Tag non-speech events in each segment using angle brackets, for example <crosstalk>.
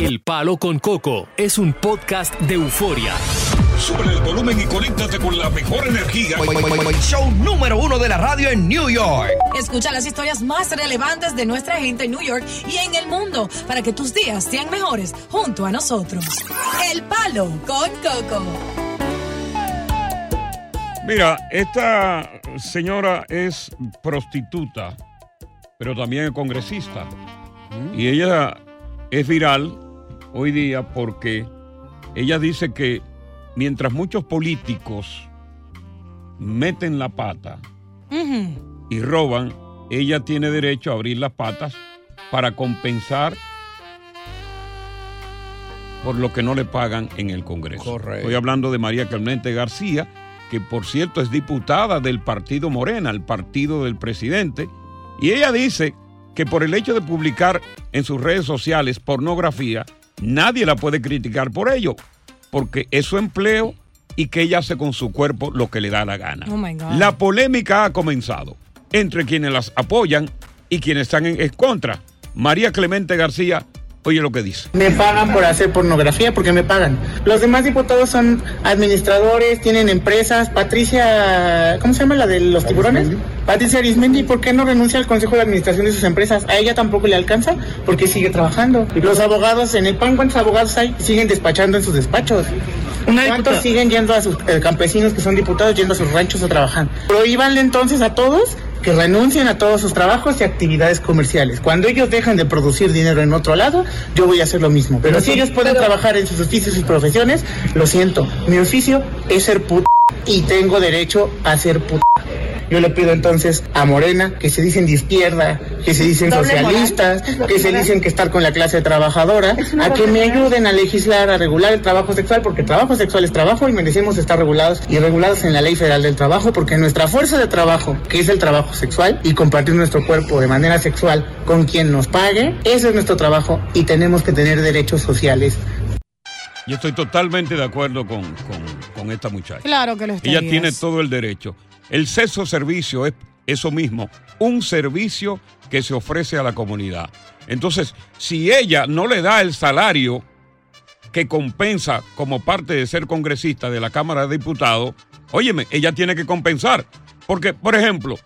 El Palo con Coco es un podcast de euforia. Sube el volumen y conéctate con la mejor energía. Show número uno de la radio en New York. Escucha las historias más relevantes de nuestra gente en New York y en el mundo para que tus días sean mejores junto a nosotros. El Palo con Coco. Mira, esta señora es prostituta, pero también es congresista. Y ella es viral hoy día porque ella dice que mientras muchos políticos meten la pata y roban, ella tiene derecho a abrir las patas para compensar por lo que no le pagan en el Congreso. Correcto. Estoy hablando de María Clemente García, que por cierto es diputada del partido Morena, el partido del presidente, y ella dice que por el hecho de publicar en sus redes sociales pornografía, nadie la puede criticar por ello, porque es su empleo y que ella hace con su cuerpo lo que le da la gana. Oh my God. La polémica ha comenzado entre quienes las apoyan y quienes están en, en contra. María Clemente García, oye lo que dice. Me pagan por hacer pornografía porque me pagan. Los demás diputados son administradores, tienen empresas. Patricia, ¿cómo se llama la de los tiburones? Patricia Arismendi, ¿por qué no renuncia al consejo de administración de sus empresas? A ella tampoco le alcanza porque sigue trabajando. Los abogados en el PAN, ¿cuántos abogados hay? Siguen despachando en sus despachos. ¿Cuántos siguen yendo a sus eh, campesinos que son diputados, yendo a sus ranchos a trabajar? Prohíbanle entonces a todos que renuncien a todos sus trabajos y actividades comerciales. Cuando ellos dejan de producir dinero en otro lado, yo voy a hacer lo mismo. Pero si ellos pueden trabajar en sus oficios y profesiones, lo siento. Mi oficio es ser puta y tengo derecho a ser puta. Yo le pido entonces a Morena, que se dicen de izquierda, que se dicen Doble socialistas, moral. que se dicen que estar con la clase trabajadora, a que me ayuden a legislar, a regular el trabajo sexual, porque el trabajo sexual es trabajo y merecemos estar regulados y regulados en la ley federal del trabajo, porque nuestra fuerza de trabajo, que es el trabajo sexual, y compartir nuestro cuerpo de manera sexual con quien nos pague, ese es nuestro trabajo y tenemos que tener derechos sociales. Y estoy totalmente de acuerdo con, con- con esta muchacha. Claro que lo Ella estarías. tiene todo el derecho. El sexo servicio es eso mismo, un servicio que se ofrece a la comunidad. Entonces, si ella no le da el salario que compensa como parte de ser congresista de la Cámara de Diputados, óyeme, ella tiene que compensar. Porque, por ejemplo,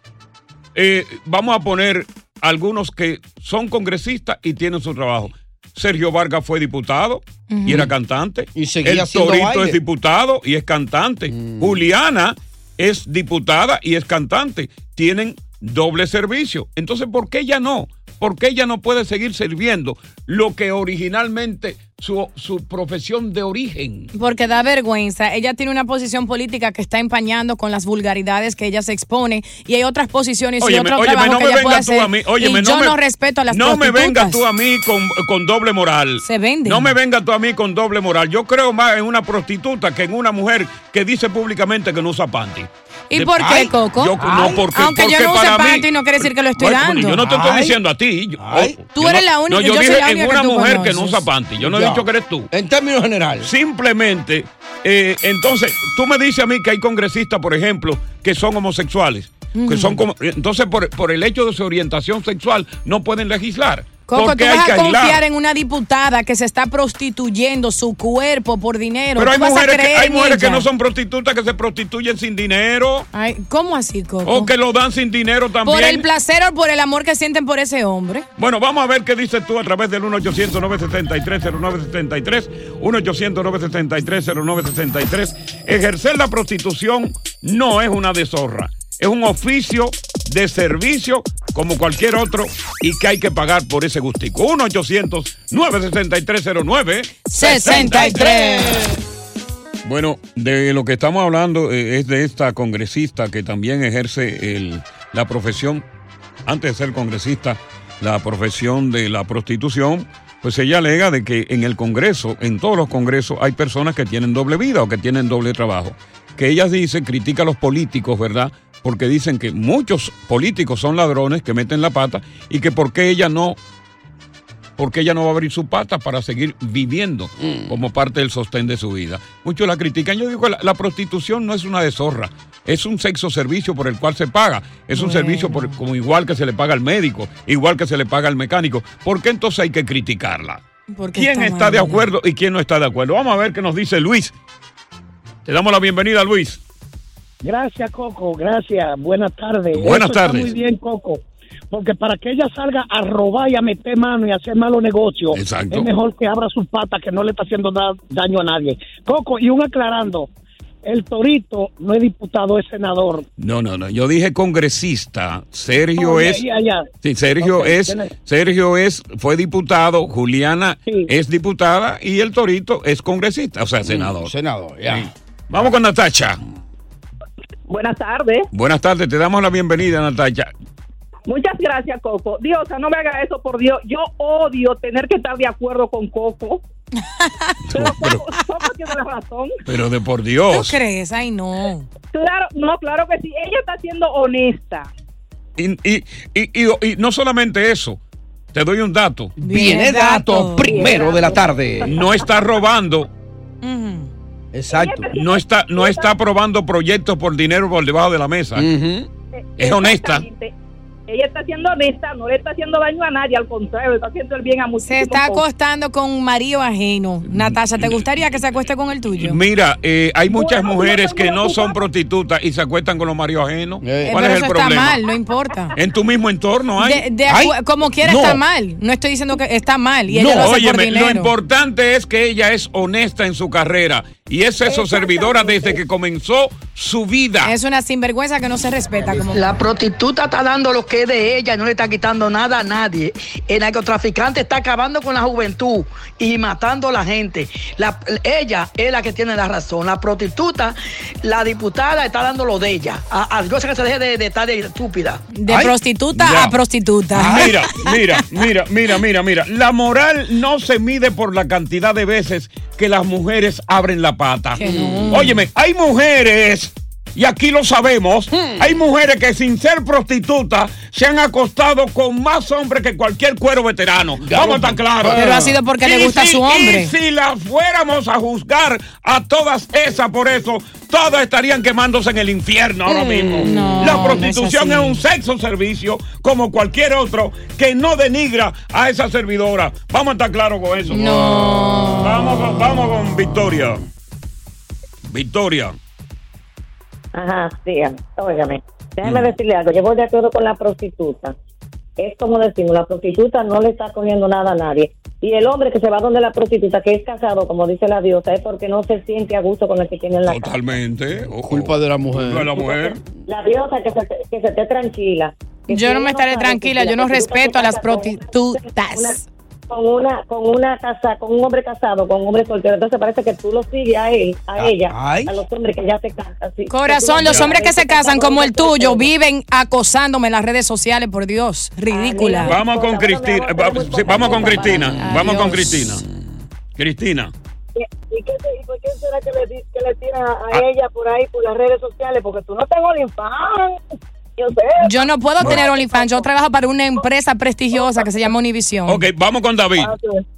eh, vamos a poner algunos que son congresistas y tienen su trabajo. Sergio Vargas fue diputado y era cantante. Y seguía El Torito baile. es diputado y es cantante. Juliana es diputada y es cantante. Tienen doble servicio. Entonces, ¿por qué ella no? ¿Por qué ella no puede seguir sirviendo lo que originalmente su, su profesión de origen? Porque da vergüenza. Ella tiene una posición política que está empañando con las vulgaridades que ella se expone y hay otras posiciones y Óyeme, otros óyeme, trabajos no que me ella puede vengas tú hacer. a mí. Óyeme, y no yo me, no respeto a las No me vengas tú a mí con, con doble moral. Se venden. No me vengas tú a mí con doble moral. Yo creo más en una prostituta que en una mujer que dice públicamente que no usa panty. ¿Y De- por qué, Ay, Coco? yo- no, porque, Aunque yo no use mí- panty, no quiere decir que lo estoy dando. Yo no te estoy Ay. diciendo a ti. Yo- Tú yo eres no- la única- No, yo, yo soy dije la en una que mujer que no usa panty. Yo no he Ya. dicho que eres tú. En términos generales. Simplemente, eh, entonces, tú me dices a mí que hay congresistas, por ejemplo, que son homosexuales. Que son como, entonces, por, por el hecho de su orientación sexual, no pueden legislar. Coco, ¿Por tú vas a aislar? confiar en una diputada que se está prostituyendo su cuerpo por dinero. Pero hay ¿Tú vas a mujeres, que, hay mujeres que no son prostitutas, que se prostituyen sin dinero. Ay, ¿Cómo así, Coco? O que lo dan sin dinero también. por el placer o por el amor que sienten por ese hombre. Bueno, vamos a ver qué dices tú a través del 1-800-973-0973. 1-800-973-0973. Ejercer la prostitución no es una deshonra. Es un oficio de servicio como cualquier otro y que hay que pagar por ese gustico. 1-800-973-0963. Bueno, de lo que estamos hablando eh, es de esta congresista que también ejerce la profesión, antes de ser congresista, la profesión de la prostitución. Pues ella alega de que en el Congreso, en todos los congresos, hay personas que tienen doble vida o que tienen doble trabajo. Que ella dice, critica a los políticos, ¿verdad? Porque dicen que muchos políticos son ladrones que meten la pata y que por qué ella no porque ella no va a abrir su pata para seguir viviendo como parte del sostén de su vida. Muchos la critican. Yo digo que la, la prostitución no es una deshonra, es un sexo servicio por el cual se paga. Es un Bueno. servicio por- como igual que se le paga al médico, igual que se le paga al mecánico. ¿Por qué entonces hay que criticarla? Porque ¿Quién está, de acuerdo y quién no está de acuerdo? Vamos a ver qué nos dice Luis. Te damos la bienvenida, Luis. Gracias, Coco. Gracias. Buenas tardes. Buenas Eso está tardes. muy bien, Coco. Porque para que ella salga a robar y a meter mano y a hacer malos negocios, Exacto. es mejor que abra sus patas, que no le está haciendo da- daño a nadie. Coco, y un aclarando. El Torito no es diputado, es senador. No, no, no. Yo dije congresista. Sergio Oh, es. ya, ya. Sí, Sergio es, Sergio es, fue diputado, Juliana es diputada y el Torito es congresista, o sea, senador. senador, ya. Vamos con Natacha. Buenas tardes. Buenas tardes, te damos la bienvenida, Natacha. Muchas gracias, Coco. Diosa, no me haga eso, por Dios. Yo odio tener que estar de acuerdo con Coco. <laughs> Pero Coco, <laughs> Coco tiene la razón. Pero de por ¿Tú Dios. crees? Ay, no. Claro, no, claro que sí. Ella está siendo honesta. Y, y, y, y- y no solamente eso, te doy un dato. Viene dato primero de la tarde. No está robando. Exacto. No está, no está aprobando proyectos por dinero por debajo de la mesa. Es honesta. Ella está siendo honesta, no le está haciendo daño a nadie, al contrario, le está haciendo el bien a muchísimos. Se está cosas. acostando con un marido ajeno. Natasha, ¿te gustaría que se acueste con el tuyo? Mira, eh, hay muchas Bueno, mujeres que no son prostitutas y se acuestan con los maridos ajenos. Eh, ¿Cuál pero es el eso está problema? mal, no importa. En tu mismo entorno hay. De- de Hay- acu- como quiera No. está mal. No estoy diciendo que está mal. Y ella lo No, por óyeme, lo importante es que ella es honesta en su carrera y es eso servidora desde que comenzó su vida. Es una sinvergüenza que no se respeta. Como... La prostituta está dando lo que es de ella y no le está quitando nada a nadie. El narcotraficante está acabando con la juventud y matando a la gente. La- ella es la que tiene la razón. La prostituta, la diputada está dando lo de ella. A, a Dios que se deje de, de estar de estúpida. De prostituta ya. a prostituta. Mira, <laughs> mira, mira, mira, mira, mira. La moral no se mide por la cantidad de veces que las mujeres abren la pata. Óyeme, hay mujeres, y aquí lo sabemos, hay mujeres que sin ser prostitutas se han acostado con más hombres que cualquier cuero veterano. Vamos a estar claros. Pero ha sido porque le gusta si- su hombre. Y si las fuéramos a juzgar a todas esas por eso, todas estarían quemándose en el infierno ahora mismo. no, la no es prostitución es, un sexo servicio como cualquier otro que no denigra a esa servidora. Vamos a estar claros con eso. No. Vamos, vamos con Victoria. Victoria. Ajá, dígame, óigame. Déjeme Mm. decirle algo. Yo voy de acuerdo con la prostituta. Es como decimos, la prostituta no le está cogiendo nada a nadie. Y el hombre que se va donde la prostituta, que es casado, como dice la diosa, es porque no se siente a gusto con el que tiene en la casa. Totalmente. Ojo. Culpa de la mujer. Culpa de la mujer. La diosa que se, que se esté tranquila. Que Yo no me estaré tranquila, yo no respeto a las casa prostitutas. Con una, con una casa, con un hombre casado, con un hombre soltero. Entonces parece que tú lo sigues a él, a ella, ay. a los hombres que ya se casan. sí. Corazón, los hombres que se casan como el tuyo viven acosándome en las redes sociales, por Dios. Ridícula. Vamos con Cristina. Va- sí, Vamos con Cristina. Vamos con Cristina. Cristina. ¿Y, qué, y por qué será que le, que le tira a ella por ahí, por las redes sociales? Porque tú no tengo OnlyFans. Yo sé. Yo no puedo tener OnlyFans. Yo trabajo para una empresa prestigiosa que se llama Univision. Ok, vamos con David.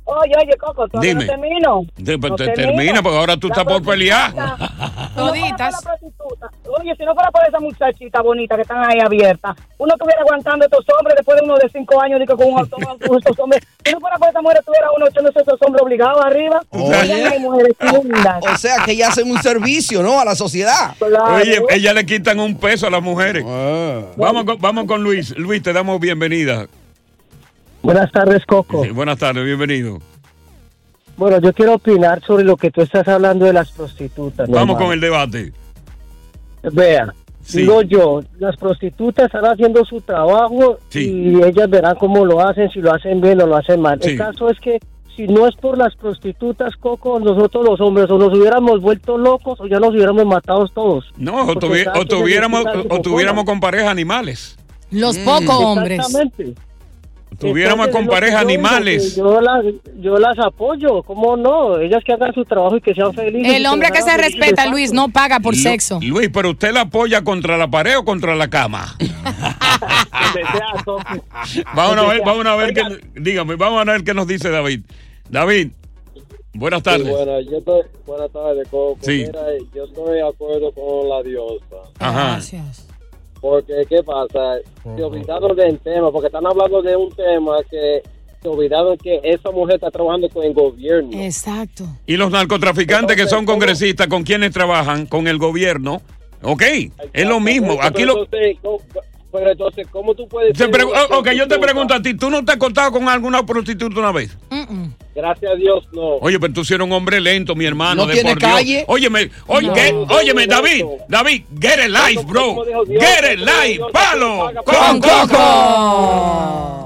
Oye, oye, Coco, todavía Dime. no termino. De- pues, No te- termino. termina, porque ahora tú La estás por pelear. <laughs> Toditas. Oye, si no fuera por esa muchachita bonita que están ahí abiertas, uno estuviera aguantando a estos hombres después de uno de cinco años digo, con un <laughs> estos hombres. Si no fuera por esa mujer, estuviera uno echándose esos hombres obligados arriba. Oye. Mujeres. O sea que ella hacen un servicio, ¿no? A la sociedad. Oye, ella le quitan un peso a las mujeres. Ah. Vamos, con, vamos con Luis. Luis, te damos bienvenida. Buenas tardes, Coco. Sí, buenas tardes, bienvenido. Bueno, yo quiero opinar sobre lo que tú estás hablando de las prostitutas. Vamos con el debate. Vea, Sí. digo yo, las prostitutas están haciendo su trabajo y ellas verán cómo lo hacen, si lo hacen bien o lo hacen mal. El caso es que si no es por las prostitutas, Coco, nosotros los hombres o nos hubiéramos vuelto locos o ya nos hubiéramos matado todos. No, o, tuvi- tuviéramos, o tuviéramos con pareja animales. Los Mm. pocos hombres. Exactamente. Tuviéramos Entonces, con que pareja animales. que Yo las, yo las apoyo, ¿cómo no? Ellas que hagan su trabajo y que sean felices. El hombre que se felices. respeta, Luis, no paga por Lu- sexo. Luis, pero usted la apoya contra la pared o contra la cama. <laughs> vamos a ver, vamos a ver qué, dígame, vamos a ver qué nos dice David. David, buenas tardes. Sí, bueno, yo estoy, buenas tardes, Coco. Sí. Mira, yo estoy de acuerdo con la diosa. Ajá. Porque, ¿qué pasa? Se olvidaron del tema, porque están hablando de un tema que se olvidaron que esa mujer está trabajando con el gobierno. Exacto. Y los narcotraficantes que son congresistas, ¿con quienes trabajan? Con el gobierno. Ok, es lo mismo. Aquí pero, lo... entonces, ¿cómo- pero entonces, ¿cómo tú puedes ser oh, ok, yo te pregunto a ti, ¿tú no te has acostado con alguna prostituta una vez? Gracias a Dios, no. Oye, pero tú sí eres un hombre lento, mi hermano. ¿No de tiene por Dios. calle? Óyeme, oye, No. No, óyeme, no, David, no. David, get it life, bro. Dios, Get dijo life, Dios, palo con coco.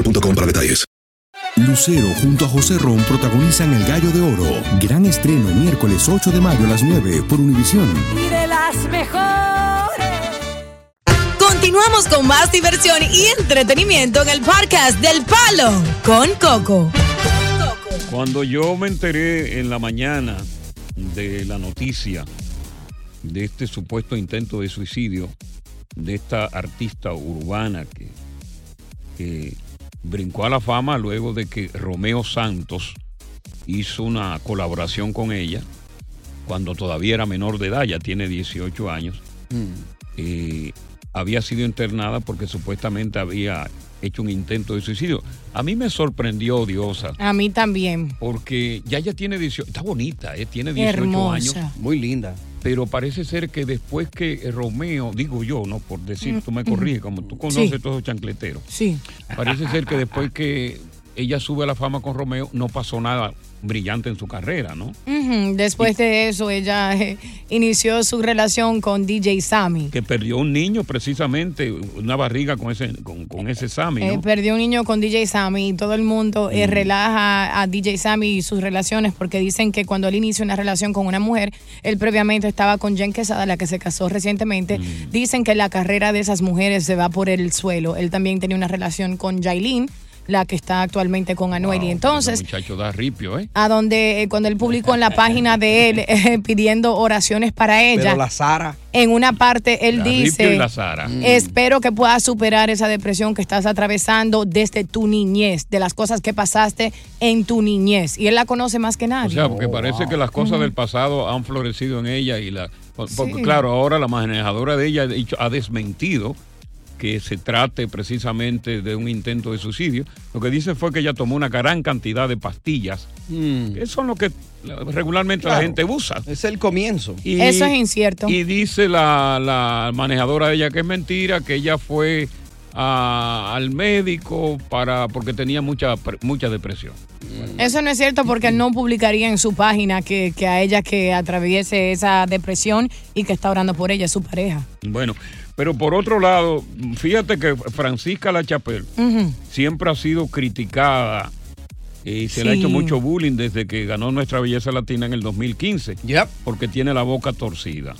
boostmobile.com para detalles. Lucero junto a José Ron protagonizan El Gallo de Oro. Gran estreno miércoles 8 de mayo a las 9 por Univisión. Y de las mejores. Continuamos con más diversión y entretenimiento en el podcast del Palo con Coco. Cuando yo me enteré en la mañana de la noticia de este supuesto intento de suicidio de esta artista urbana que, que brincó a la fama luego de que Romeo Santos hizo una colaboración con ella cuando todavía era menor de edad, ya tiene 18 años. eh, había sido internada porque supuestamente había hecho un intento de suicidio. A mí me sorprendió, Diosa, A mí también. porque ya ella tiene 18, está bonita, eh, tiene 18 Hermosa. años. Muy linda. Pero parece ser que después que eh, Romeo, digo yo, no por decir, Mm, tú me corriges, como tú conoces Sí. todos los chancleteros. Sí. Parece ser que después que ella sube a la fama con Romeo, no pasó nada brillante en su carrera, ¿no? Después de eso, ella eh, inició su relación con DJ Sammy. Que perdió un niño precisamente, una barriga con ese, con, con ese Sammy, Eh, perdió un niño con DJ Sammy y todo el mundo eh, Mm. relaja a DJ Sammy y sus relaciones porque dicen que cuando él inició una relación con una mujer, él previamente estaba con Jen Quesada, la que se casó recientemente. Mm. Dicen que la carrera de esas mujeres se va por el suelo. Él también tenía una relación con Jailin, la que está actualmente con Anuel. y entonces, muchacho da ripio, ¿eh? a donde eh, cuando él publicó en la página de él <laughs> eh, pidiendo oraciones para ella. Pero la Sara. En una parte él La Ripio dice, y la Sara. Mm. espero que puedas superar esa depresión que estás atravesando desde tu niñez, de las cosas que pasaste en tu niñez. Y él la conoce más que O nadie. sea, porque parece que las cosas del pasado han florecido en ella y la... por- Porque Sí. claro, ahora la manejadora de ella ha dicho- ha desmentido que se trate precisamente de un intento de suicidio. Lo que dice fue que ella tomó una gran cantidad de pastillas, que son lo que regularmente la gente usa. Es el comienzo. Y- Eso es incierto. Y dice la, la manejadora de ella que es mentira, que ella fue a- al médico para porque tenía mucha, mucha depresión. Eso no es cierto porque él no publicaría en su página que, que a ella que atraviese esa depresión y que está orando por ella, es su pareja. Bueno, Pero por otro lado, fíjate que Francisca La Chapelle Ujú. siempre ha sido criticada y se le ha hecho mucho bullying desde que ganó nuestra belleza latina en el 2015. Porque tiene la boca torcida.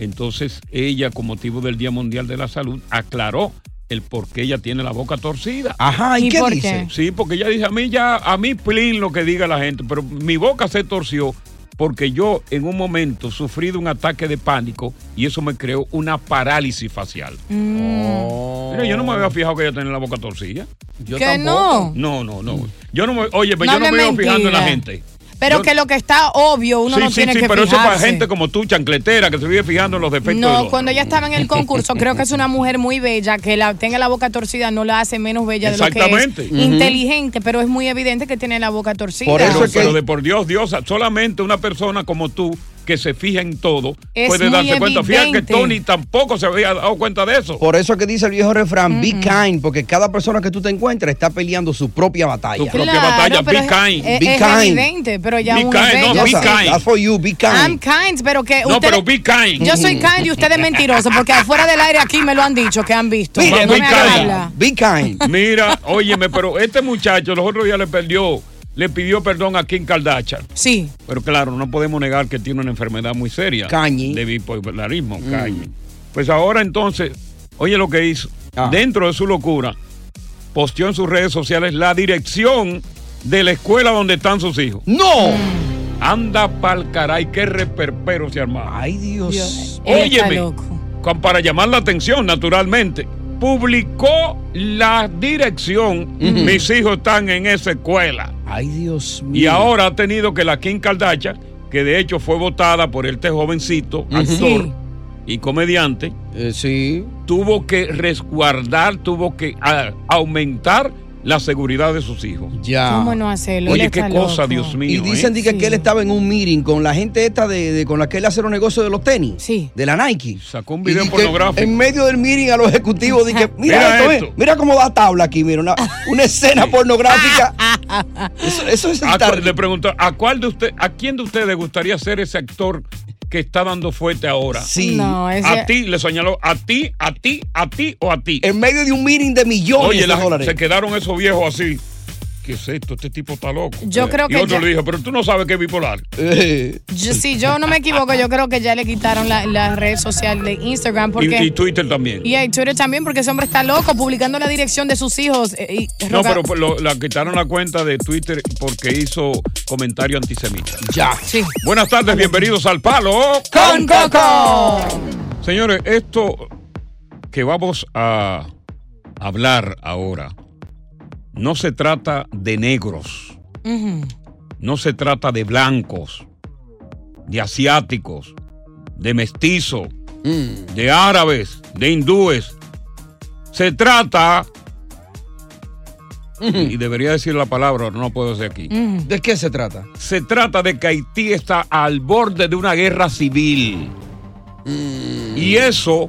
Entonces ella, con motivo del Día Mundial de la Salud, aclaró el por qué ella tiene la boca torcida. Ajá, ¿y ¿Y qué dice? qué? Sí, porque ella dice, a mí ya, a mí plin lo que diga la gente, pero mi boca se torció porque yo en un momento sufrí de un ataque de pánico y eso me creó una parálisis facial. Mira, yo no me había fijado que ella tenía la boca torcida. Yo ¿Que tampoco. No, no, no. Yo no me, oye, pero No yo no hable me iba fijando en la gente. Pero Yo- que lo que está obvio, uno sí, no sí, tiene sí, que pero eso es para fijarse. gente como tú, chancletera, que se vive fijando en los defectos de No, los- cuando ella estaba en el concurso, creo que es una mujer muy bella, que la tenga la boca torcida no la hace menos bella de lo que Exactamente. es. Ujú. Inteligente, pero es muy evidente que tiene la boca torcida. pero, pero de por Dios, Dios, solamente una persona como tú que se fija en todo Es puede darse cuenta. Fíjate que. Tony tampoco se había dado cuenta de eso. Por eso es que dice el viejo refrán, be kind, porque cada persona que tú te encuentres está peleando su propia batalla. Tu propia Claro, batalla, be kind. Es, Be es kind. evidente, pero ya Be uno kind, no, be kind. That's for you, be kind. I'm kind, pero que No, pero be kind. Yo soy kind y ustedes mentirosos, porque afuera del aire aquí me lo han dicho, que han visto. Mire, no be me kind. Be kind. Mira, óyeme, pero este muchacho los otros días le perdió, le pidió perdón a Kim Kardashian. Sí. Pero claro, no podemos negar que tiene una enfermedad muy seria. Cañi. De bipolarismo, Mm. cañi. Pues ahora entonces, oye lo que hizo. Dentro de su locura, posteó en sus redes sociales la dirección de la escuela donde están sus hijos. ¡No! Anda pa'l caray, qué reperpero se armaba. Ay, Dios. Está Óyeme, loco. con- para llamar la atención, naturalmente, publicó la dirección. Mis hijos están en esa escuela. Ay, Dios mío. Y ahora ha tenido que la Kim Kardashian, que de hecho fue votada por este jovencito, actor Sí. y comediante, sí. tuvo que resguardar, tuvo que ah, aumentar la seguridad de sus hijos. Ya. ¿Cómo no hacerlo? Oye, qué cosa, loco. Dios mío. Y dicen ¿eh? que, que él estaba en un meeting con la gente esta de, de- con la que él hace los negocios de los tenis. Sí. De la Nike. Sacó un video pornográfico. En medio del meeting a los ejecutivos dije, <laughs> mira, Mira esto, esto. eh, mira cómo da tabla aquí, mira, una, una escena <laughs> pornográfica. <laughs> Eso, eso es ¿A le pregunto, ¿a cuál de usted, a quién de ustedes gustaría ser ese actor que está dando fuerte ahora? Sí. No, ese- A ti, le señaló, a ti, a ti, a ti o a ti. En medio de un meeting de millones Oye, de la- dólares. se quedaron esos viejos así. ¿Qué es esto? Este tipo está loco. Yo creo y que otro ya- le dijo, pero tú no sabes que es bipolar. <laughs> Yo, si yo no me equivoco, yo creo que ya le quitaron la, la red social de Instagram porque... y, y Twitter también. Y en Twitter también, porque ese hombre está loco publicando la dirección de sus hijos. eh, y No, pero pues, lo- la quitaron la cuenta de Twitter porque hizo comentario antisemita. Ya. Sí. Buenas tardes, bienvenidos al Palo ¡Con Coco! Señores, esto que vamos a hablar ahora no se trata de negros, no se trata de blancos, de asiáticos, de mestizos, de árabes, de hindúes. Se trata, y debería decir la palabra, no puedo decir aquí. ¿De qué se trata? Se trata de que Haití está al borde de una guerra civil. Y eso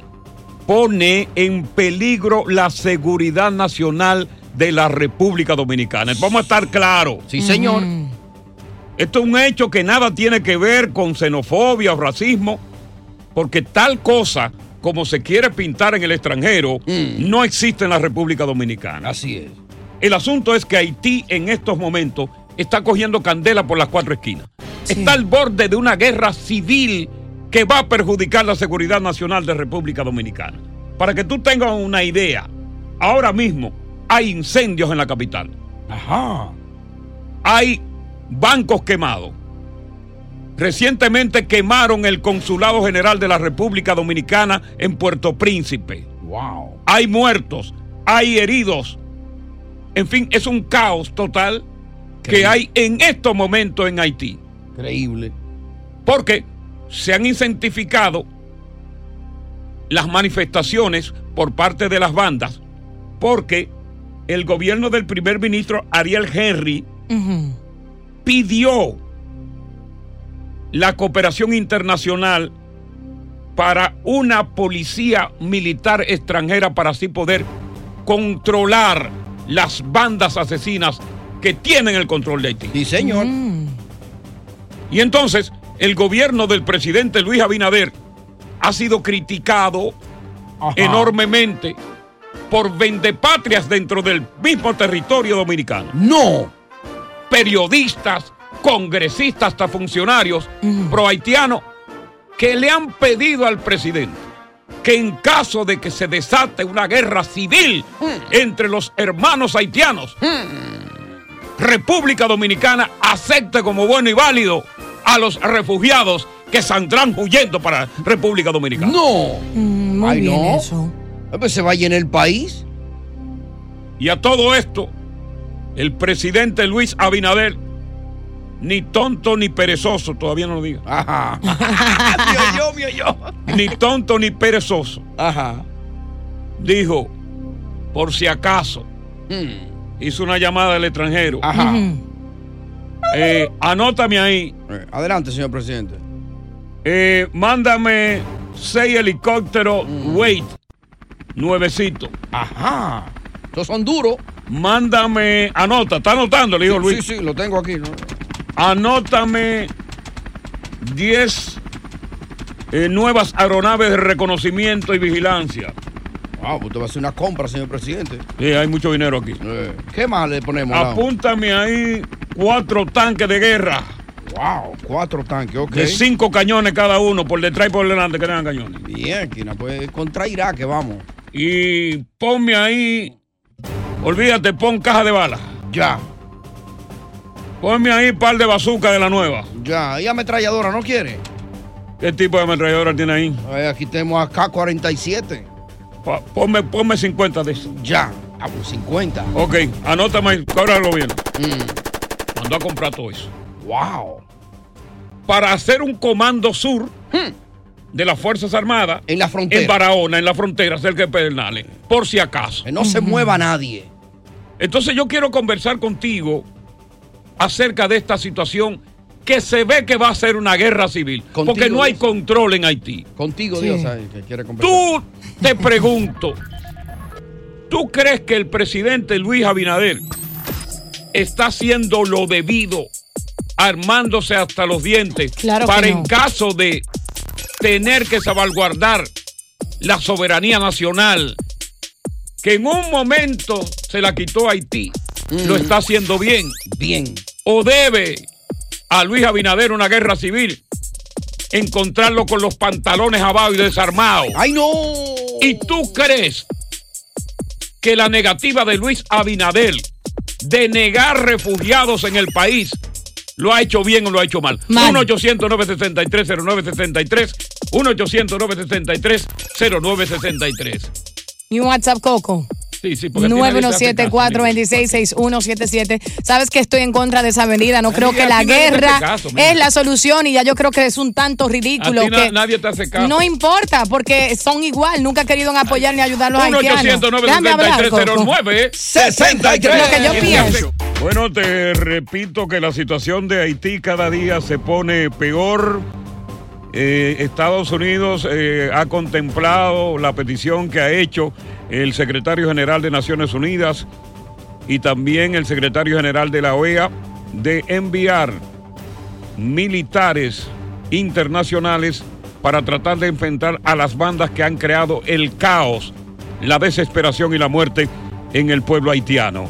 pone en peligro la seguridad nacional de la República Dominicana. Vamos a estar claros. Sí, señor. Esto es un hecho que nada tiene que ver con xenofobia o racismo, porque tal cosa como se quiere pintar en el extranjero no existe en la República Dominicana. Así es. El asunto es que Haití en estos momentos está cogiendo candela por las cuatro esquinas. Está al borde de una guerra civil que va a perjudicar la seguridad nacional de República Dominicana. Para que tú tengas una idea, ahora mismo hay incendios en la capital. Ajá. Hay bancos quemados. Recientemente quemaron el Consulado General de la República Dominicana en Puerto Príncipe. Wow. Hay muertos, hay heridos. En fin, es un caos total que hay en estos momentos en Haití. Increíble. Porque se han incentificado las manifestaciones por parte de las bandas, porque el gobierno del primer ministro Ariel Henry pidió la cooperación internacional para una policía militar extranjera para así poder controlar las bandas asesinas que tienen el control de Haití. Sí, señor. Y entonces el gobierno del presidente Luis Abinader ha sido criticado enormemente por vendepatrias dentro del mismo territorio dominicano. No. Periodistas, congresistas, hasta funcionarios pro haitianos que le han pedido al presidente que en caso de que se desate una guerra civil entre los hermanos haitianos, República Dominicana acepte como bueno y válido a los refugiados que saldrán huyendo para República Dominicana. No. muy Ay, bien no. eso. Eh, Pues se va a llenar el país. Y a todo esto, el presidente Luis Abinader, ni tonto ni perezoso, todavía no lo diga. Ajá. yo, mío, yo. Ni tonto ni perezoso. Ajá. Dijo, por si acaso, Hmm. hizo una llamada del extranjero. Ajá. Eh, anótame ahí. Eh, Adelante, señor presidente. Eh, mándame seis helicópteros Wait, nuevecitos. Ajá. Estos son duros. Mándame, anota, está anotando, le dijo Sí, Luis. Sí, sí, lo tengo aquí. ¿no? Anótame 10 eh, nuevas aeronaves de reconocimiento y vigilancia. Wow, usted va a hacer una compra, señor presidente. Sí, hay mucho dinero aquí. Eh, ¿Qué más le ponemos? lado? Apúntame ahí cuatro tanques de guerra Wow, cuatro tanques, ok. de cinco cañones cada uno, por detrás y por delante que tengan cañones. Bien, Quina, pues contra Irak que vamos. Y ponme ahí, olvídate, pon caja de balas. Ya, Ponme ahí par de bazooka de la nueva. ya. ¿Y ametralladora no quiere? ¿Qué tipo de ametralladora tiene ahí? Eh, aquí tenemos a K-47. Pa- Ponme, ponme 50 de esas. Ya, a 50. Ok, anótame cóbralo bien. Mm. Mandó a comprar todo eso. Wow. Para hacer un comando sur de las Fuerzas Armadas En la frontera. en Barahona, en la frontera, cerca de Pedernales, por si acaso. Que no se mueva nadie. Entonces yo quiero conversar contigo acerca de esta situación que se ve que va a ser una guerra civil, Contigo, porque no hay Dios. control en Haití. Contigo, Sí. Dios, ay, que quiere conversar. Tú te pregunto, ¿tú crees que el presidente Luis Abinader está haciendo lo debido, armándose hasta los dientes, Claro para no. en caso de tener que salvaguardar la soberanía nacional, que en un momento se la quitó Haití, lo está haciendo bien? Bien. ¿O debe a Luis Abinader una guerra civil? Encontrarlo con los pantalones abajo y desarmado. ¡Ay, no! ¿Y tú crees que la negativa de Luis Abinader de negar refugiados en el país lo ha hecho bien o lo ha hecho mal? Mal. 1-800-963-0963, 1-800-963-0963. Y un WhatsApp, Coco. Sí, sí, porque a ti nadie te hace caso, 917-426-6177. Sabes que estoy en contra de esa avenida. No creo Nadie- que a la guerra caso, es la solución y ya yo creo que es un tanto ridículo. que nadie te hace caso. no importa, porque son igual. Nunca querido apoyar ni ayudar a los 1 haitianos. 800 Déjame hablar, Coco. 973 63. Lo que yo pienso. Bueno, te repito que la situación de Haití cada día se pone peor. Eh, Estados Unidos eh, ha contemplado la petición que ha hecho el secretario general de Naciones Unidas y también el secretario general de la OEA de enviar militares internacionales para tratar de enfrentar a las bandas que han creado el caos, la desesperación y la muerte en el pueblo haitiano.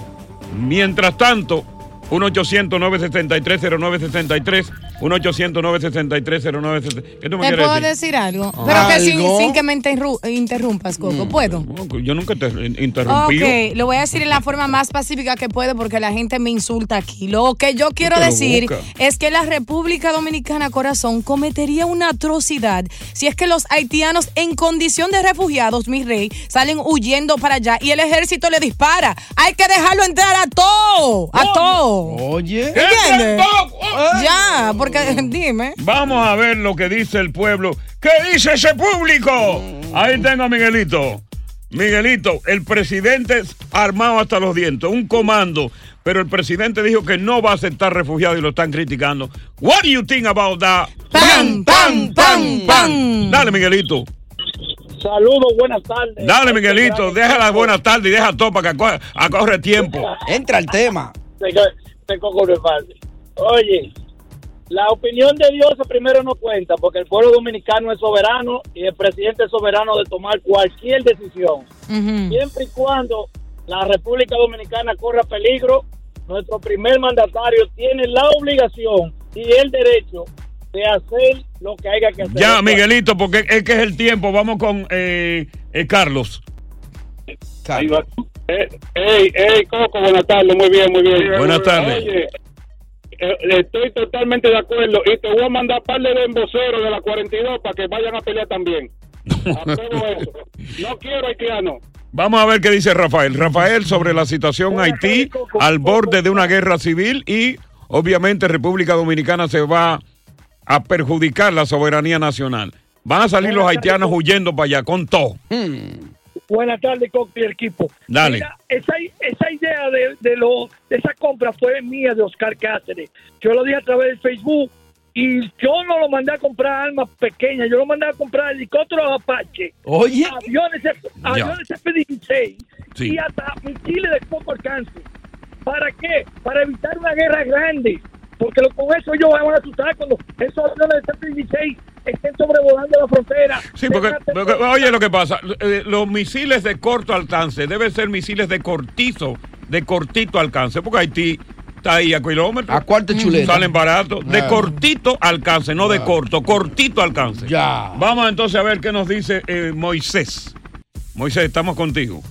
Mientras tanto, 1-800-963-0963, 1-800-963-0963. ¿Qué tú me ¿Te quieres puedo decir? decir algo? Pero que sin, ¿Algo? sin que me interru- interrumpas, Coco. ¿Puedo? No, Yo nunca te he interrumpido. Ok, lo voy a decir en la forma más pacífica que puedo porque la gente me insulta aquí. Lo que yo quiero decir busca. es que la República Dominicana, corazón, cometería una atrocidad si es que los haitianos en condición de refugiados, mi rey, salen huyendo para allá y el ejército le dispara. Hay que dejarlo entrar a todo, a todo. Oye. ¿Entiendes? ¡Entra Ya, porque <laughs> dime. Vamos a ver lo que dice el pueblo. ¿Qué dice ese público? Ahí tengo a Miguelito. Miguelito, el presidente es armado hasta los dientes, un comando, pero el presidente dijo que no va a aceptar refugiados y lo están criticando. What do you think about that? Pam, pam, pam, pam. Dale, Miguelito. Saludos, buenas tardes. Dale, Miguelito. Deja las buenas tardes y deja todo para que aco- acorre tiempo. <laughs> Entra el tema. Te, te cojo de parte. Oye, La opinión de Dios primero no cuenta, porque el pueblo dominicano es soberano y el presidente es soberano de tomar cualquier decisión. Siempre y cuando la República Dominicana corra peligro, nuestro primer mandatario tiene la obligación y el derecho de hacer lo que haya que hacer. Ya, Miguelito, porque es que es el tiempo. Vamos con eh, eh, Carlos. Ahí va. Eh, ey, ey, Coco, buenas tardes, muy bien, muy bien. Buenas tardes. Oye, estoy totalmente de acuerdo y te voy a mandar par de emboceros de la 42 para que vayan a pelear también. A todo eso. No quiero haitiano. Vamos a ver qué dice Rafael. Rafael sobre la situación Haití al borde de una guerra civil y obviamente República Dominicana se va a perjudicar la soberanía nacional. Van a salir los haitianos huyendo para allá con todo. Buenas tardes, Coco y el equipo. Dale. Mira, esa, esa idea de, de, lo, de esa compra fue mía de Oscar Cáceres. Yo lo dije a través de Facebook y yo no lo mandé a comprar armas pequeñas, yo lo mandé a comprar helicópteros Apache, Oye. aviones, aviones F-16 Sí. y hasta misiles de poco alcance. ¿Para qué? Para evitar una guerra grande. Porque lo- con eso ellos van a asustar cuando esos aviones de F-16 estén sobrevolando la frontera. Sí, porque, porque, oye lo que pasa, eh, los misiles de corto alcance deben ser misiles de cortito, de cortito alcance, porque Haití está ahí a kilómetros. A cuarta chuleta. Salen baratos. De cortito alcance, no de corto, cortito alcance. Ya. Vamos entonces a ver qué nos dice eh, Moisés. Moisés, estamos contigo.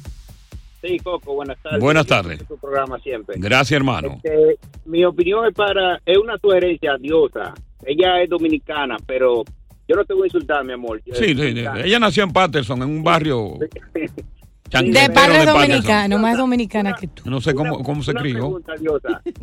Sí, Coco, buenas tardes. Buenas tardes. Tu programa siempre. Gracias, hermano. Este, mi opinión es para, es una sugerencia diosa. Ella es dominicana, pero yo no te voy a insultar, mi amor. Sí, sí, sí. ella nació en Patterson, en un barrio <laughs> De chanquetero padre dominicano, más dominicana que tú. No sé cómo, cómo se crió.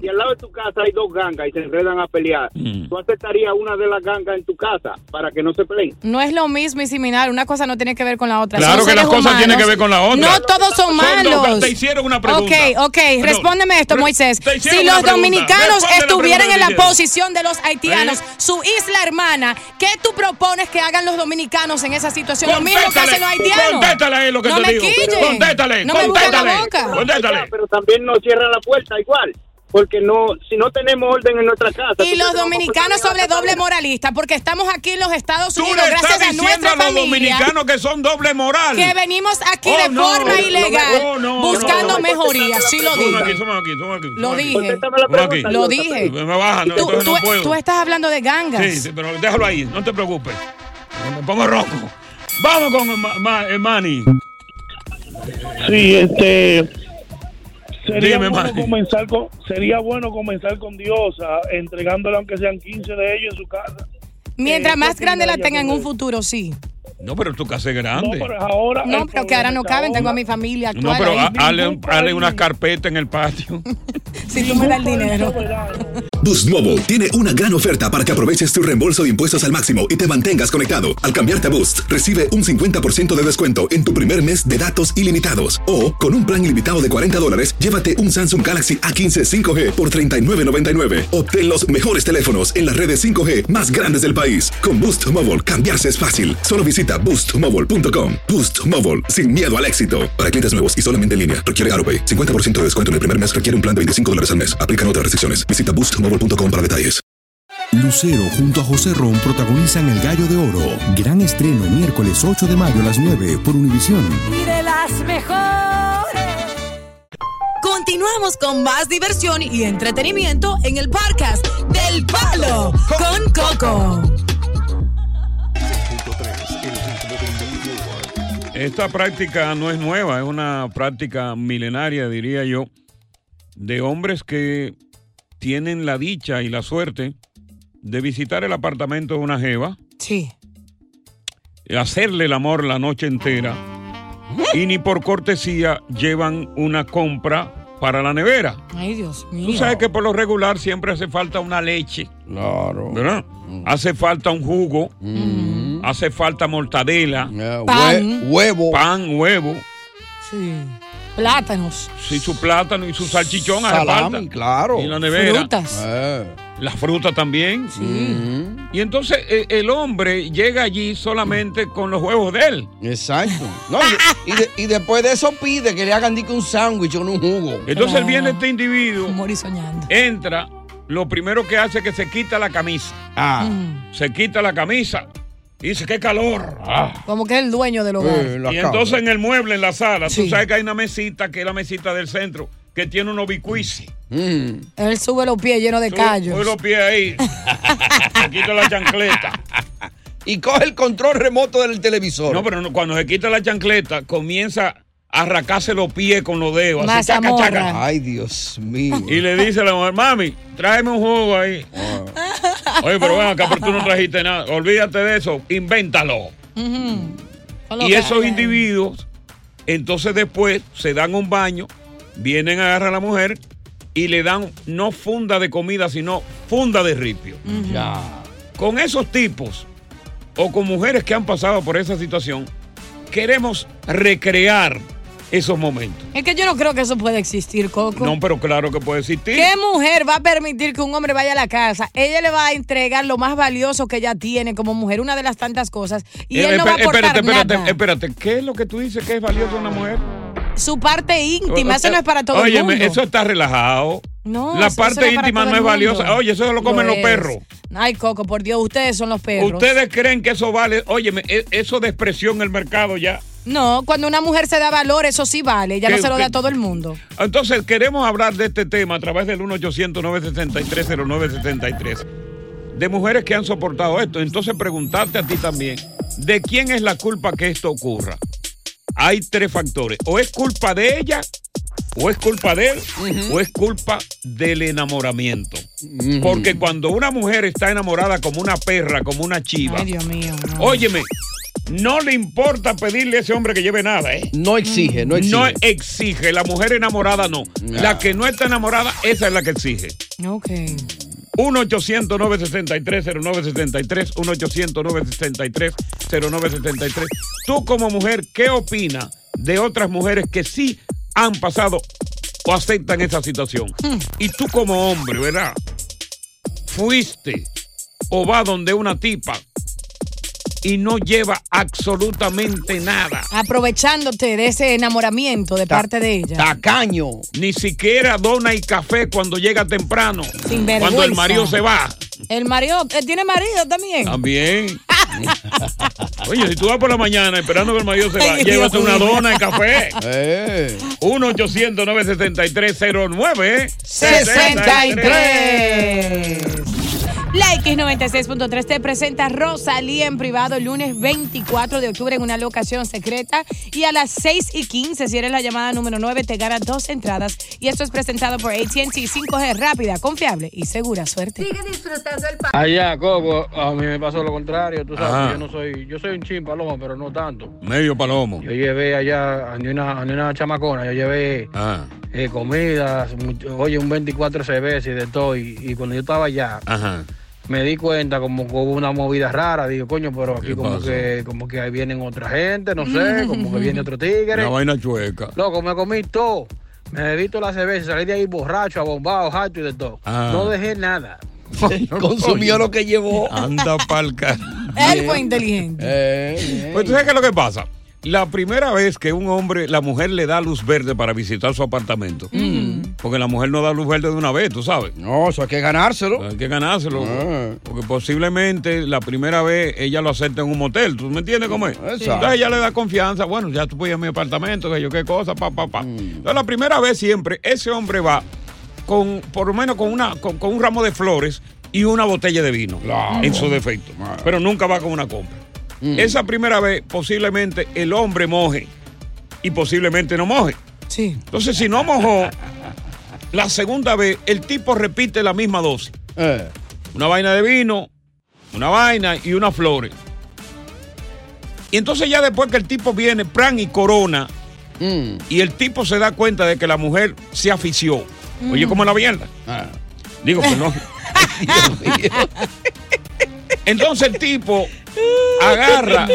Si al lado de tu casa hay dos gangas y se enredan a pelear, Mm. ¿tú aceptarías una de las gangas en tu casa para que no se peleen? No es lo mismo y similar. Una cosa no tiene que ver con la otra. Claro Son que las cosas humanos. tienen que ver con la otra. No todos son Son dos- malos. te hicieron una pregunta. Ok, ok. Pero- Respóndeme esto, Moisés. Si los dominicanos Responde estuvieran en la posición de los haitianos, ¿Eh? su isla hermana, ¿qué tú propones que hagan los dominicanos en esa situación? Lo mismo que hacen los haitianos. lo que no te me digo. Contéstale, No me busque la contéstale. boca. Contéstale. Pero también nos cierran la puerta igual, porque no, si no tenemos orden en nuestra casa. ¿tú Y los dominicanos sobre doble moralista, porque estamos aquí en los Estados Tú Unidos le gracias estás a diciendo nuestra a los familia. dominicanos que son doble moral. Que venimos aquí Oh, de no. forma No, ilegal no, no, buscando no. mejoría. Sí lo digo. aquí, somos aquí, somos aquí. Lo dije. Lo dije. Me baja, no, Tú, tú- no puedo. tú estás hablando de gangas. Sí, sí, pero déjalo ahí, no te preocupes. Me pongo rojo. Vamos con Ma- Ma- eh, Manny. Sí, este. Sería Dime, bueno, comenzar con, sería bueno comenzar con Diosa, entregándole aunque sean 15 de ellos en su casa. Mientras Eh, más ¿qué grande la tenga en un futuro, sí. No, pero tu casa es grande. No, pero ahora. No, pero que ahora no caben. Tengo a mi familia No, pero hazle, hazle unas carpetas en el patio. <laughs> Si tú me das el dinero. Boost Mobile tiene una gran oferta para que aproveches tu reembolso de impuestos al máximo y te mantengas conectado. Al cambiarte a Boost, recibe un 50% de descuento en tu primer mes de datos ilimitados. O, con un plan ilimitado de 40 dólares, llévate un Samsung Galaxy A15 5G por $39.99. Obtén los mejores teléfonos en las redes 5G más grandes del país. Con Boost Mobile, cambiarse es fácil. Solo visita boostmobile.com. Boost Mobile, sin miedo al éxito. Para clientes nuevos y solamente en línea, requiere AroPay. 50% de descuento en el primer mes requiere un plan de 25 dólares al mes. Aplican otras restricciones. Visita boostmobile.com para detalles. Lucero junto a José Ron protagonizan El Gallo de Oro. Gran estreno miércoles 8 de mayo a las 9 por Univisión. Y de las mejores. Continuamos con más diversión y entretenimiento en el podcast del Palo con Coco. Esta práctica no es nueva, es una práctica milenaria, diría yo, de hombres que tienen la dicha y la suerte de visitar el apartamento de una jeva. Sí. Hacerle el amor la noche entera. Y ni por cortesía llevan una compra para la nevera. Ay, Dios mío. Tú sabes que por lo regular siempre hace falta una leche. Claro. ¿Verdad? Hace falta un jugo. Hace falta mortadela. Pan. huevo. Pan, huevo. Sí. Plátanos. Sí, su plátano y su salchichón hace Salami, falta. claro. Y la nevera. Frutas. Eh. La fruta también. Y entonces eh, el hombre llega allí solamente con los huevos de él. Exacto. No, y, y de- y después de eso pide que le hagan dique un sándwich o un jugo. Entonces viene este individuo, Morir soñando. entra lo primero que hace es que se quita la camisa. Ah. Se quita la camisa dice, qué calor. Ah. Como que es el dueño del hogar. Y entonces en el mueble, en la sala, tú sabes que hay una mesita, que es la mesita del centro, que tiene unos bicuici. Él sube los pies llenos de callos. Sube los pies ahí. <laughs> se quita la chancleta. Y coge el control remoto del televisor. No, pero no, cuando se quita la chancleta, comienza a arracarse los pies con los dedos. Así, chaca, chaca. Ay, Dios mío. Y le dice a la mujer, mami, tráeme un jugo ahí. Oye, pero ven acá, pero tú no trajiste nada. Olvídate de eso, invéntalo. Y esos individuos, entonces después se dan un baño, vienen a agarrar a la mujer y le dan no funda de comida, sino funda de ripio. Ya. Con esos tipos o con mujeres que han pasado por esa situación, queremos recrear esos momentos. Es que yo no creo que eso pueda existir, Coco. No, pero claro que puede existir. ¿Qué mujer va a permitir que un hombre vaya a la casa? Ella le va a entregar lo más valioso que ella tiene como mujer, una de las tantas cosas, y Eh, él no va a aportar espérate, espérate, nada. espérate. ¿Qué es lo que tú dices que es valioso una mujer? Su parte íntima, eso no es para todo Óyeme, el mundo. eso está relajado. No, La parte íntima no es valiosa. Oye, eso lo comen los perros. Ay, Coco, por Dios, ustedes son los perros. ¿Ustedes creen que eso vale? Óyeme, e- eso de expresión en el mercado ya. No, cuando una mujer se da valor, eso sí vale. Ya no ¿Qué- se lo da a todo el mundo. Entonces, queremos hablar de este tema a través del 1-800-963-0963. De mujeres que han soportado esto. Entonces, preguntarte a ti también, ¿de quién es la culpa que esto ocurra? Hay tres factores. O es culpa de ella, o es culpa de él, o es culpa del enamoramiento. Porque cuando una mujer está enamorada como una perra, como una chiva, Ay, Dios mío. no. óyeme, no le importa pedirle a ese hombre que lleve nada, ¿eh? No exige, no exige. No exige, la mujer enamorada no. La que no está enamorada, esa es la que exige. Ok. 1-800-963-0963, 1-800-963-0963. Tú como mujer, ¿qué opinas de otras mujeres que sí han pasado o aceptan esa situación? Y tú como hombre, ¿verdad? Fuiste o va donde una tipa y no lleva absolutamente nada. Aprovechándote de ese enamoramiento de parte de ella. Tacaño. Ni siquiera dona y café cuando llega temprano. Sin Cuando el vergüenza. marido se va. El marido, él tiene marido también. También. <laughs> Oye, si tú vas por la mañana esperando que el marido se va, Ay, llévate Dios una dona y café. Eh. 1-800-963-09 63. La X96.3 te presenta Rosalía en privado el lunes 24 de octubre en una locación secreta y a las 6 y 15 si eres la llamada número 9 te ganas dos entradas y esto es presentado por AT&T 5G rápida, confiable y segura. Suerte. Sigue disfrutando el Allá, Coco, a mí me pasó lo contrario, tú sabes, Ajá. yo no soy, yo soy un chin paloma, pero no tanto. Medio palomo. Yo llevé allá, a una, a una chamacona, yo llevé eh, comidas, oye, un 24 cervezas y de todo, y, y cuando yo estaba allá, ajá. Me di cuenta como que hubo una movida rara, digo, coño, pero aquí ¿Qué como que, como que ahí vienen otra gente, no sé, como que viene otro tigre. Una vaina chueca. Loco, me comí todo. Me bebí toda la cerveza, salí de ahí borracho, abombado, harto y de todo. Ah. No dejé nada. <laughs> <laughs> Consumió lo que llevó. Anda pa'l ca- Él fue inteligente. Eh, Pues tú sabes qué es lo que pasa. La primera vez que un hombre, la mujer le da luz verde para visitar su apartamento, porque la mujer no da luz verde de una vez, tú sabes. No, eso hay que ganárselo. Hay que ganárselo. Ah. Porque posiblemente la primera vez ella lo acepta en un motel. ¿Tú me entiendes cómo es? Exacto. Entonces ella le da confianza. Bueno, ya tú puedes ir a mi apartamento, que yo qué cosa, pa, pa, pa. Entonces la primera vez siempre ese hombre va con, por lo menos con, una, con, con un ramo de flores y una botella de vino, Claro. en su defecto. Pero nunca va con una compra. Esa primera vez posiblemente el hombre moje y posiblemente no moje. Sí. Entonces si no mojó, la segunda vez el tipo repite la misma dosis Eh. una vaina de vino, una vaina y unas flores. Y entonces ya después que el tipo viene, plan y corona, Mm. y el tipo se da cuenta de que la mujer se afició. Oye, Mm. como la mierda. Ah. Digo que no. <laughs> Entonces el tipo agarra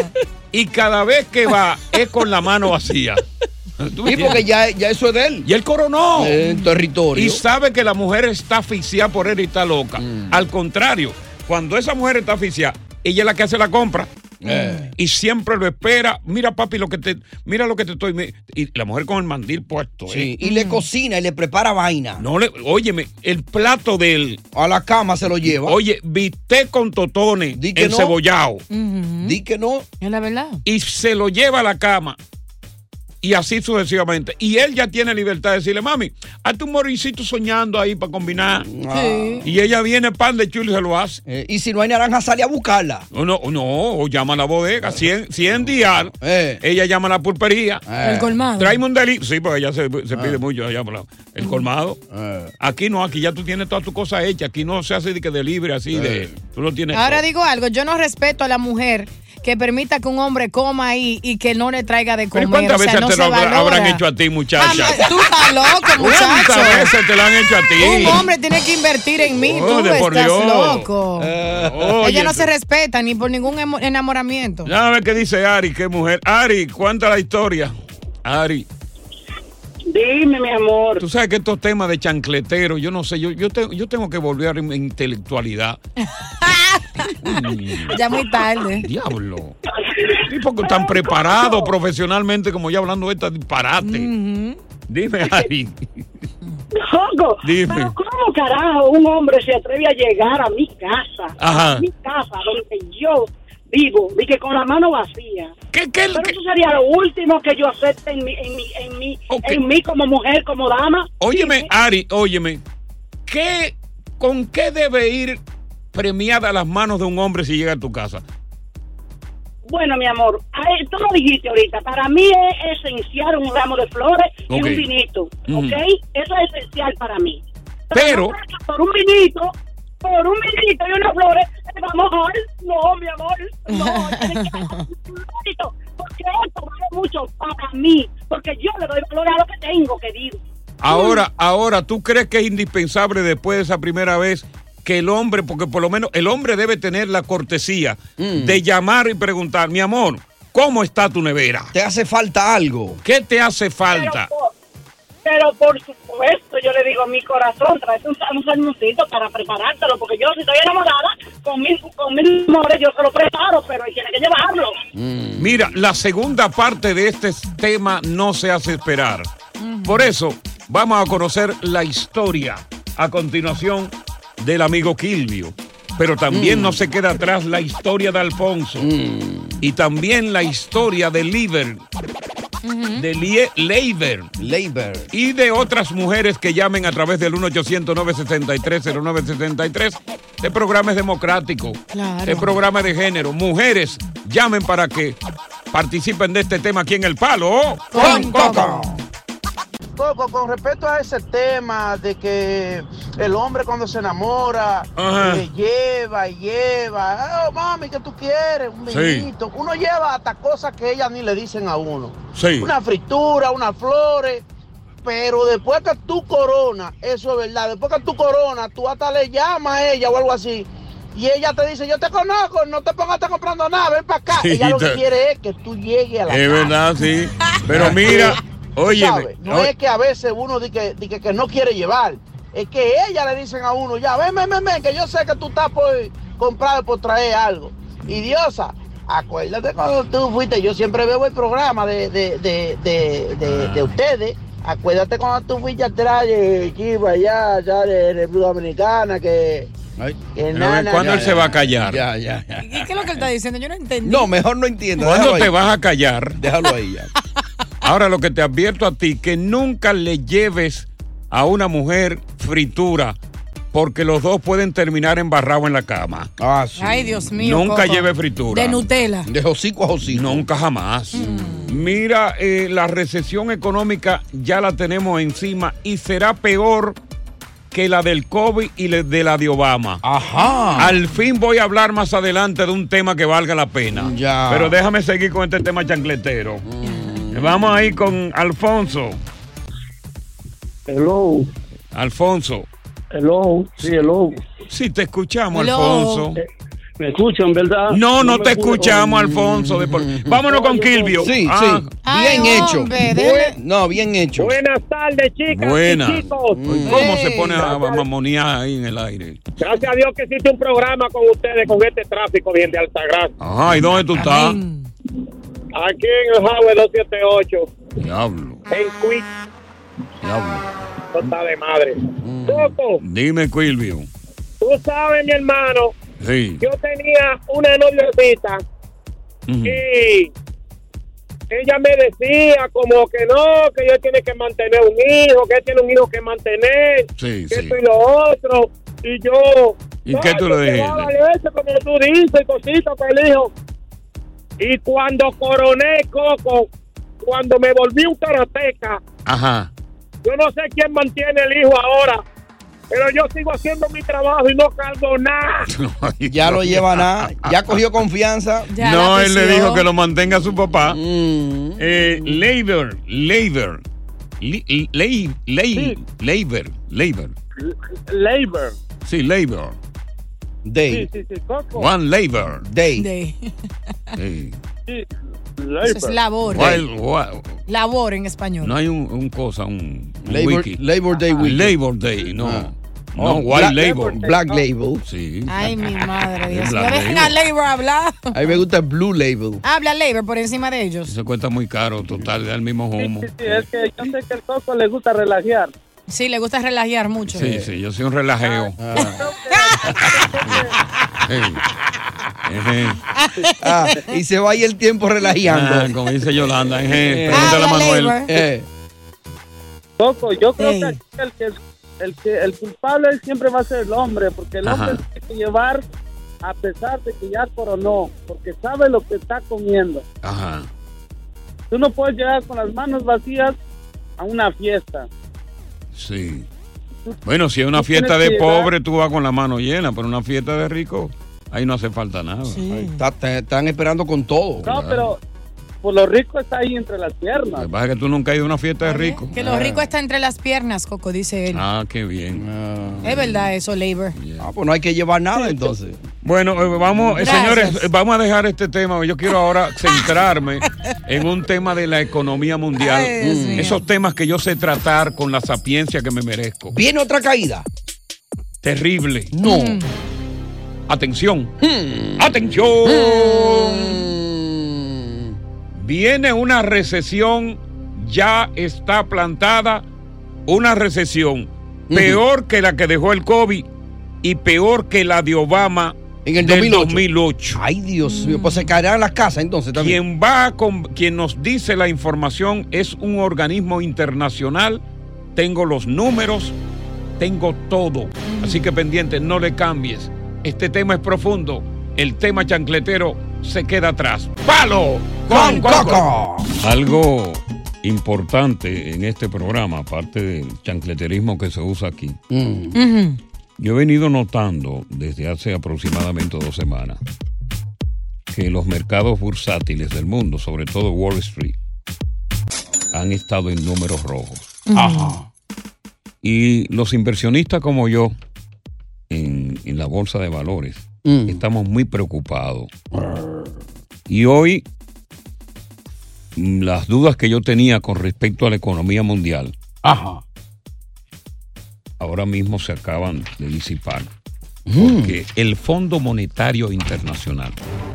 y cada vez que va es con la mano vacía. ¿Tú me Sí, porque ya, ya eso es de él. Y él coronó. En territorio. Y sabe que la mujer está asfixiada por él y está loca. Mm. Al contrario, cuando esa mujer está asfixiada, ella es la que hace la compra. Eh. Y siempre lo espera. Mira, papi, lo que te, mira lo que te estoy. Y la mujer con el mandil puesto. Sí, ¿eh? y le cocina y le prepara vaina. No le, óyeme, el plato del. A la cama se lo lleva. Oye, bistec con totones Di que no. Di que no. Es la verdad. Y se lo lleva a la cama. Y así sucesivamente. Y él ya tiene libertad de decirle, mami, hazte un moricito soñando ahí para combinar. Sí. Y ella viene pan de chulo y se lo hace. Eh, y si no hay naranja, sale a buscarla. No, no, no, o llama a la bodega. 100, 100 dial, ella llama a la pulpería. El colmado. Tráeme un delito. Sí, porque ella se, se pide mucho. ella llama la- el colmado. Aquí no, aquí ya tú tienes todas tus cosas hechas. Aquí no se hace de que de libre así de. Tú lo tienes. Ahora todo. digo algo, yo no respeto a la mujer que permita que un hombre coma ahí y que no le traiga de comer. ¿cuántas o sea, veces no te lo habrá- habrán hecho a ti, muchacha? Ah, Tú estás loco, muchacho. ¿Cuántas veces te lo han hecho a ti? Un hombre tiene que invertir en mí, Oh, tú estás Dios. loco. oye, Ella no se respeta ni por ningún enamoramiento. Ya ver qué dice Ari, qué mujer. Ari, cuenta la historia. Ari. Dime, mi amor. Tú sabes que estos temas de chancletero, yo no sé, yo, yo, te- yo tengo que volver a mi intelectualidad. <laughs> Ya muy tarde. Diablo. Tipo que tan preparado profesionalmente como yo hablando de esta disparate. Dime, <laughs> Ari. Dime. pero ¿cómo carajo un hombre se atreve a llegar a mi casa? Ajá. A mi casa, donde yo vivo, y que con la mano vacía. ¿Qué, pero eso sería lo último que yo acepte en mí, en mí, en mí, en mí como mujer, como dama. Óyeme, Ari, óyeme. ¿Qué, ¿Con qué debe ir premiada las manos de un hombre si llega a tu casa? Bueno, mi amor, ay, tú lo dijiste ahorita. Para mí es esencial un ramo de flores y Ok. un vinito. ¿ok? Eso es esencial para mí. Pero- por un vinito, por un vinito y unas flores, eh, vamos a. No, mi amor, no. <laughs> tiene que ser un vinito, porque esto vale mucho para mí, porque yo le doy valor a lo que tengo, querido. Ahora, ahora, ¿tú crees que es indispensable después de esa primera vez que el hombre, porque por lo menos el hombre debe tener la cortesía de llamar y preguntar, mi amor, ¿cómo está tu nevera? ¿Te hace falta algo? ¿Qué te hace falta? Pero por, pero por supuesto, yo le digo, mi corazón, trae un, un salmoncito para preparártelo, porque yo si estoy enamorada, con mis con mis amores yo se lo preparo, pero tiene que llevarlo. Mira, la segunda parte de este tema no se hace esperar. Por eso, vamos a conocer la historia a continuación del amigo Kilvio. Pero también no se queda atrás la historia de Alfonso. Y también la historia de Liber. De Lie- Leiber. Leiber. Y de otras mujeres que llamen a través del 1-800-973-0973. Este programa es democrático. Claro. Este programa es de género. Mujeres, llamen para que participen de este tema aquí en El Palo. Con Coco. Coco, con respecto a ese tema de que el hombre cuando se enamora eh, lleva y lleva, oh mami, ¿qué tú quieres? Un Sí. vinito. Uno lleva hasta cosas que ellas ni le dicen a uno. Sí. Una fritura, unas flores. Pero después que tú corona, eso es verdad, después que tú corona, tú hasta le llamas a ella o algo así. Y ella te dice, yo te conozco, no te pongas a estar comprando nada, ven para acá. Sí, ella lo que quiere es que tú llegues a la Es casa. verdad, sí. <laughs> Pero mira, oye, no es que a veces uno dice que, di que, que no quiere llevar, es que ella le dicen a uno, ya, ven, ven, ven, ven, que yo sé que tú estás por comprar, por traer algo. Y Diosa, acuérdate cuando tú fuiste, yo siempre veo el programa de, de, de, de, de, de ustedes. Acuérdate cuando tú fuiste atrás de Chivo allá, allá de República Dominicana, que... nana- ¿Cuándo él se va a callar? Ya, ya, ya. ¿Y qué es lo que él está diciendo? Yo no entendí. No, mejor no entiendo. ¿Cuándo te ahí. vas a callar? Déjalo ahí ya. <laughs> Ahora lo que te advierto a ti, que nunca le lleves a una mujer fritura, porque los dos pueden terminar embarrados en la cama. Ah, sí. Ay, Dios mío. Nunca Coco. lleve fritura. De Nutella. De hocico a hocico. Nunca jamás. Mira, eh, la recesión económica ya la tenemos encima y será peor que la del COVID y de la de Obama. Ajá. Al fin voy a hablar más adelante de un tema que valga la pena. Ya. Pero déjame seguir con este tema chancletero. Vamos ahí con Alfonso. Hello, Alfonso. hello, sí, hello. Sí, te escuchamos, Hello. Alfonso. Eh, Me escuchan, ¿verdad? No, no, te escuchamos, Alfonso. de por- Vámonos con Kilvio. Sí, Ah, sí. Bien hecho. No, bien hecho. Buenas tardes, chicas Buena. y chicos. ¿Cómo se pone a mamonear ahí en el aire? Gracias a Dios que existe un programa con ustedes, con este tráfico bien de Altagracia. Ajá, ¿y dónde tú estás? Aquí en el Highway 278, Diablo, en Quick, diablo. no está de madre. Coco, Dime, Kilvio. tú sabes, mi hermano, Sí. yo tenía una noviecita y ella me decía como que no, que ella tiene que mantener un hijo, que él tiene un hijo que mantener, Sí, que sí. esto y lo otro. Y yo... ¿Y qué tú le "Ay, que dijiste? eso, como tú dices, y cositas para el hijo. Y cuando coroné Coco, cuando me volví un karateca, Ajá. yo no sé quién mantiene el hijo ahora, pero yo sigo haciendo mi trabajo y no cargo nada. <laughs> Ya lo lleva nada. Ya cogió confianza. <laughs> no, él le dijo que lo mantenga su papá. Eh, labor, labor. Ley, labor, labor. Labor. Sí, labor. Day. Sí, sí, sí, Coco. One labor. Day. <laughs> Sí. Sí, Eso es labor. Wild- wild- Labor en español. No hay un, un cosa, un, un Labor- wiki. Labor Day wiki. Labor Day, no. Ah. No, Oh, White Black- Labor. Black Label. Sí. Ay, mi <laughs> madre, Dios mío. Dejen Label. a Labor hablar. A mí me gusta el Blue Label. Habla Labor por encima de ellos. Eso cuesta muy caro, total, da el mismo humo. Sí, es que yo sé que el Coco le gusta relajear. Sí, le gusta relajear mucho. Sí, sí, yo soy un relajeo. Sí. Ejé. Ah, y se va ahí el tiempo relajeando. Ah, como dice Yolanda, ejé. Eh. Pregúntale a Manuel. Eh. Coco, yo creo que aquí el que el que el culpable siempre va a ser el hombre, porque el Ajá. hombre tiene que llevar a pesar de que ya coronó, porque sabe lo que está comiendo. Ajá. Tú no puedes llegar con las manos vacías a una fiesta. Sí. Bueno, si es una fiesta de pobre, tú vas con la mano llena, pero una fiesta de rico, ahí no hace falta nada. Ay, está- te- están esperando con todo. No, pero por lo rico está ahí entre las Lo piernas. que pasa es que tú nunca has ido a una fiesta de rico. Que lo rico está entre las piernas, Coco, dice él. Ah, qué bien. Es verdad eso, Labor. Ah, pues no hay que llevar nada entonces. Bueno, eh, vamos, eh, Gracias. señores, eh, vamos a dejar este tema. Yo quiero ahora <laughs> centrarme en un tema de la economía mundial. Ay, mío. Esos temas que yo sé tratar con la sapiencia que me merezco. ¿Viene otra caída? Terrible. No. Mm. Atención. Hmm. Atención. Viene una recesión, ya está plantada una recesión peor que la que dejó el COVID y peor que la de Obama En el del 2008. 2008. Ay, Dios mío. Pues se caerán las casas entonces también. Quien va con, quien nos dice la información es un organismo internacional. Tengo los números, tengo todo. Así que pendiente, no le cambies. Este tema es profundo. El tema chancletero se queda atrás. ¡Palo! Con Coco. Algo importante en este programa, aparte del chancleterismo que se usa aquí, Mm. Yo he venido notando desde hace aproximadamente dos semanas que los mercados bursátiles del mundo, sobre todo Wall Street, han estado en números rojos. Ajá. Y los inversionistas como yo en, en la bolsa de valores Mm. estamos muy preocupados. Y hoy mm, las dudas que yo tenía con respecto a la economía mundial Ajá. Ahora mismo se acaban de disipar. Mm. Porque el Fondo Monetario Internacional,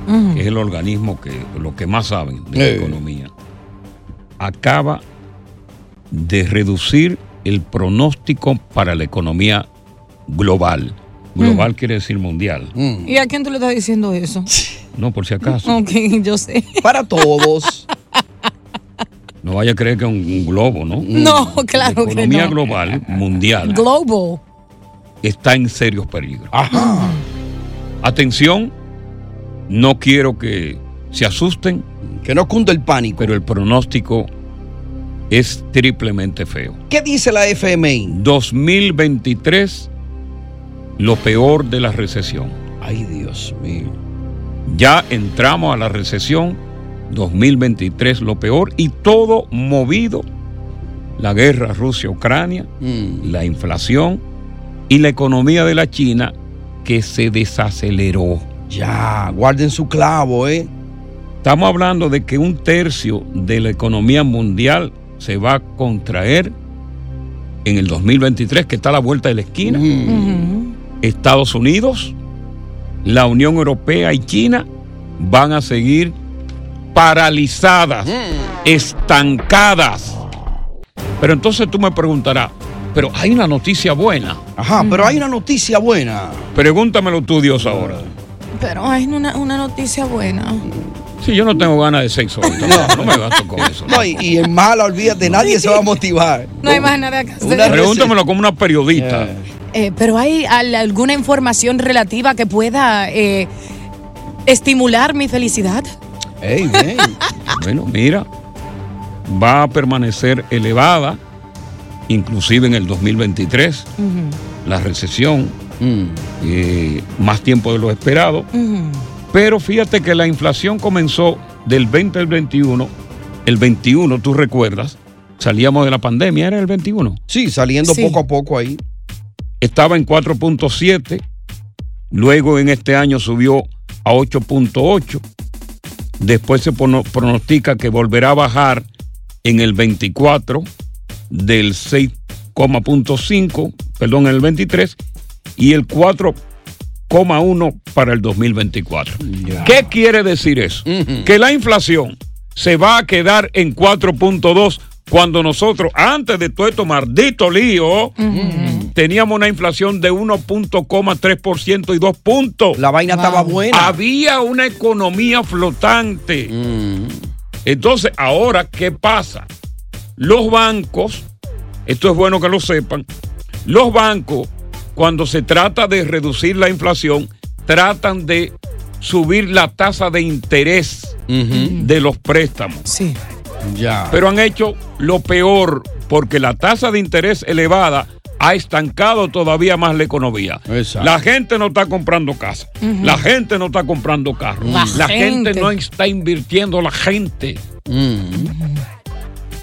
Ujú. que es el organismo que lo que más saben de la economía, acaba de reducir el pronóstico para la economía global. Global quiere decir mundial. Mm. ¿Y a quién tú le estás diciendo eso? No, por si acaso. Ok, yo sé. Para todos. <laughs> No vaya a creer que es un, un globo, ¿no? No, <laughs> claro La que economía no. global, mundial, Global. está en serios peligros. Ajá. Atención, no quiero que se asusten, Que no cunda el pánico. pero el pronóstico es triplemente feo. ¿Qué dice la FMI? 2023, lo peor de la recesión. Ay, Dios mío. Ya entramos a la recesión, 2023 lo peor y todo movido. La guerra Rusia-Ucrania, Mm. la inflación y la economía de la China que se desaceleró. Ya, guarden su clavo, ¿eh? Estamos hablando de que un tercio de la economía mundial se va a contraer en el 2023, que está a la vuelta de la esquina. Estados Unidos, la Unión Europea y China van a seguir paralizadas, estancadas. Pero entonces tú me preguntarás, pero hay una noticia buena. Ajá, pero hay una noticia buena. Pregúntamelo tú, Dios, ahora. Pero hay una, una noticia buena. Si yo no tengo ganas de sexo, <laughs> no, no me gasto con eso. No, y, y en mala, olvídate, nadie se va a motivar. <laughs> No hay más nada que hacer. Pregúntamelo como una periodista. Eh, pero hay al- alguna información relativa que pueda eh, estimular mi felicidad. Ey, bien. Bueno, mira, va a permanecer elevada, inclusive en el 2023, la recesión, eh, más tiempo de lo esperado. Pero fíjate que la inflación comenzó del 20 al 21. El 21, tú recuerdas, salíamos de la pandemia, era el 21. Sí, saliendo Sí. poco a poco ahí. Estaba en 4.7, luego en este año subió a 8.8, después se prono- pronostica que volverá a bajar en el 24 del 6,5, perdón, en el 23 y el 4,1 para el 2024. ¿Qué quiere decir eso? Que la inflación se va a quedar en 4.2 cuando nosotros, antes de todo esto maldito lío, teníamos una inflación de 1.3% y 2 puntos. La vaina estaba buena. Había una economía flotante. Mm. Entonces, ahora, ¿qué pasa? Los bancos, esto es bueno que lo sepan, los bancos, cuando se trata de reducir la inflación, tratan de subir la tasa de interés de los préstamos. Sí. Ya. Pero han hecho lo peor porque la tasa de interés elevada ha estancado todavía más la economía. Exacto. La gente no está comprando casa. La gente no está comprando carros. La La, gente. gente. no está invirtiendo la gente.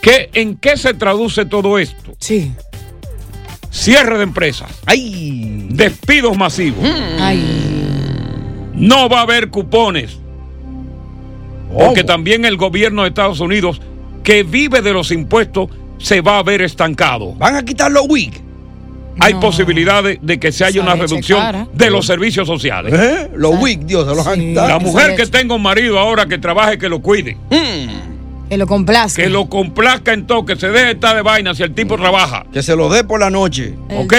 ¿Qué, ¿En qué se traduce todo esto? Sí. Cierre de empresas. ¡Ay! Despidos masivos. No va a haber cupones. Porque también el gobierno de Estados Unidos, que vive de los impuestos, se va a ver estancado. ¿Van a quitar los WIC? Hay posibilidades de que se haya una reducción de los servicios sociales. ¿Eh? Los WIC, Dios, se los han quitado. La mujer que tenga un marido ahora que trabaje, que lo cuide. Que lo complazca. Que lo complazca en todo, que se deje estar de vaina si el tipo trabaja. Que se lo dé por la noche. ¿Ok?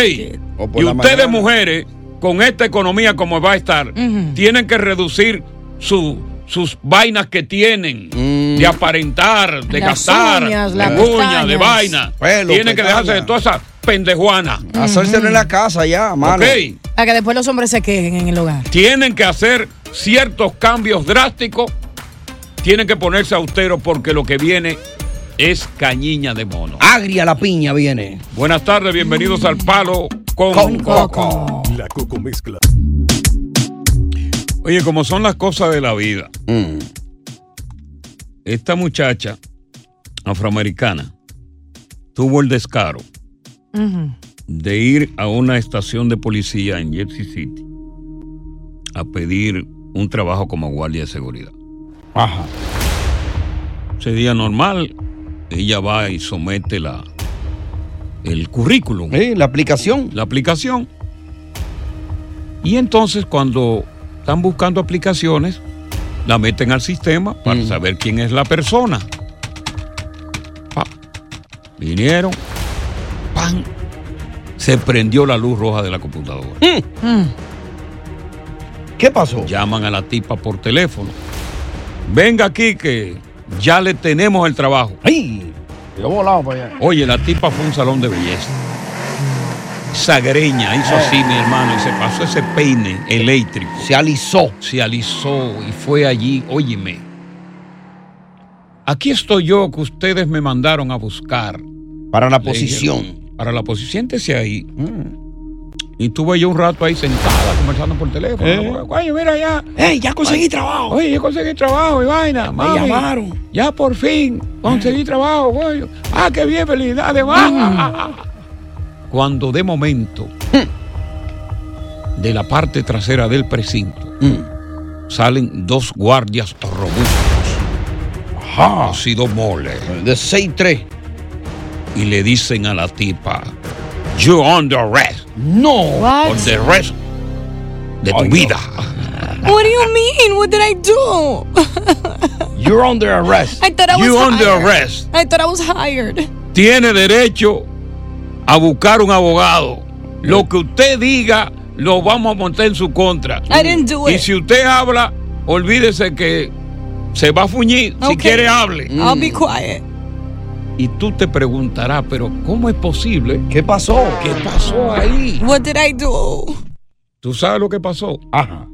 O por Y la ustedes, mañana. mujeres, con esta economía como va a estar, tienen que reducir su- sus vainas que tienen de aparentar, de Las gastar, uñas, de las uñas, de vaina. Pelo, tienen que dejarse de toda esa pendejuana. Hacérselo en la casa ya, mano. Ok. Para que después los hombres se quejen en el hogar. Tienen que hacer ciertos cambios drásticos. Tienen que ponerse austeros porque lo que viene es cañiña de mono. Agria la piña viene. Buenas tardes, bienvenidos al Palo con, Coco. La Coco Mezcla. Oye, como son las cosas de la vida. Mm. Esta muchacha afroamericana tuvo el descaro de ir a una estación de policía en Jersey City a pedir un trabajo como guardia de seguridad. Ajá. Ese día normal, ella va y somete la, el currículum. la aplicación. La aplicación. Y entonces cuando están buscando aplicaciones, la meten al sistema para saber quién es la persona. Pa. Vinieron, pan, se prendió la luz roja de la computadora. ¿Qué pasó? Llaman a la tipa por teléfono. Venga aquí que ya le tenemos el trabajo. ¡Ay! Yo volado para allá. Oye, la tipa fue un salón de belleza. Sagreña hizo así, mi hermano, y se pasó ese peine eléctrico. Se alisó. Se alisó y fue allí. Óyeme. Aquí estoy yo que ustedes me mandaron a buscar. Para la Le posición. dijeron, Para la posición. Siéntese ahí. Y tuve yo un rato ahí sentada conversando por teléfono. ¿Eh? Oye, mira ya. ¡Ey, ya conseguí Ay, trabajo! Oye, ya conseguí trabajo y vaina. Me mami. llamaron. Ya por fin conseguí trabajo, güey. Ah, qué bien, felicidades. va. <laughs> Cuando de momento, de la parte trasera del precinto, salen dos guardias robustos. Ajá. Sido mole. De 6'3. Y le dicen a la tipa, you're under arrest. No. What? Por the rest de tu vida. <laughs> What do you mean? What did I do? <laughs> You're under arrest. I thought I was You under hired. arrest. I thought I was hired. Tiene derecho a buscar un abogado. Lo que usted diga, lo vamos a montar en su contra. I didn't do Y it. si usted habla, olvídese que se va a fuñir. Si quiere, hable. I'll be quiet. Y tú te preguntarás, pero ¿cómo es posible? ¿Qué pasó? ¿Qué pasó ahí? What did I do? ¿Tú sabes lo que pasó? Ajá.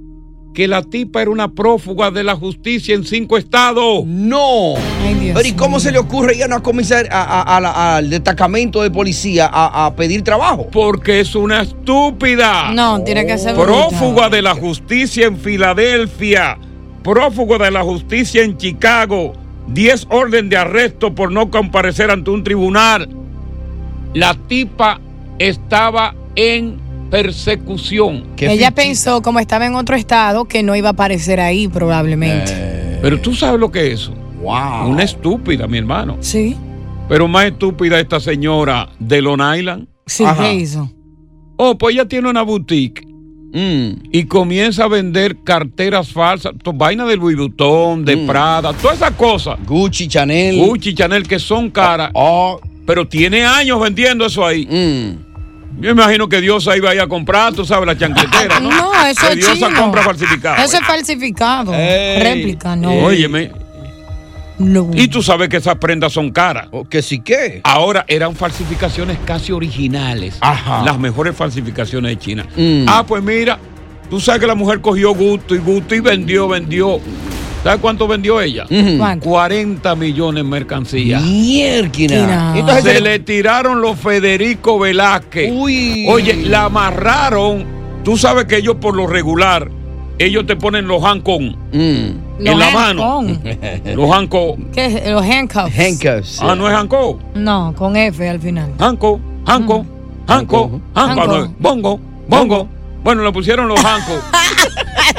Que la tipa era una prófuga de la justicia en cinco estados. No. Ay, Dios Pero ¿y cómo se le ocurre ir a una comisar- a- a- a la- al destacamento de policía a, a pedir trabajo? Porque es una estúpida. No, tiene que ser Prófuga de la justicia en Filadelfia. Prófuga de la justicia en Chicago. 10 orden de arresto por no comparecer ante un tribunal. La tipa estaba en persecución. Ella pensó, como estaba en otro estado, que no iba a aparecer ahí probablemente. Pero tú sabes lo que es eso. Wow. Una estúpida, mi hermano. Sí. Pero más estúpida esta señora de Long Island. Sí, ¿qué hizo? Oh, pues ella tiene una boutique. Y comienza a vender carteras falsas, to- vaina de Louis Vuitton, de Prada, todas esas cosas. Gucci, Chanel. Gucci, Chanel, que son caras. Pero tiene años vendiendo eso ahí. Yo imagino que Diosa iba a ir a comprar, tú sabes, la chancletera, ¿no? No, eso que es Diosa chino. compra falsificado. Eso es falsificado. Réplica, no. Óyeme. Y tú sabes que esas prendas son caras. Que sí que. Ahora eran falsificaciones casi originales. Ajá. Las mejores falsificaciones de China. Mm. Ah, pues mira, tú sabes que la mujer cogió gusto y gusto y vendió, vendió. ¿Sabes cuánto vendió ella? ¿Cuánto? 40 millones en mercancía. Mierda. Entonces se le tiraron los Federico Velázquez. Oye, la amarraron. Tú sabes que ellos por lo regular, ellos te ponen los hancón en Los la mano. <laughs> Los hanco. ¿Qué es? Los handcuffs. Handcuffs. Ah, no es hanco. No, con F al final. Hanco, hanco, hanco, hanco. No es. Bongo, bongo. Bueno, le pusieron los hancos.